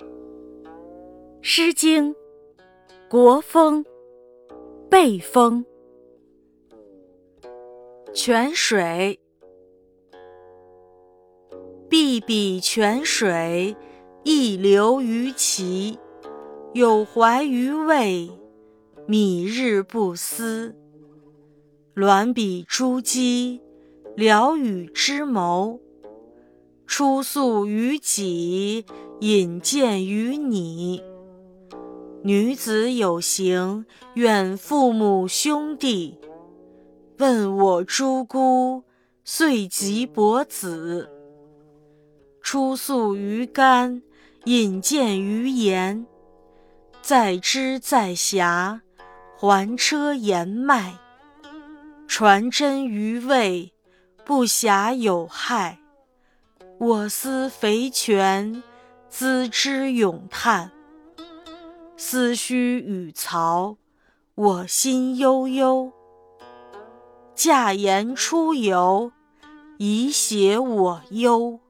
《诗经·国风·背风》泉水，碧碧泉水，溢流于其，有怀于渭，米日不思。鸾比珠玑，聊与之谋。出宿于己，引荐于你。女子有行，远父母兄弟。问我诸姑，遂及伯子。出宿于干，引荐于盐。在枝在瑕，环车言迈。传真于卫，不暇有害。我思肥泉，咨之咏叹。思绪与曹，我心悠悠。驾言出游，以写我忧。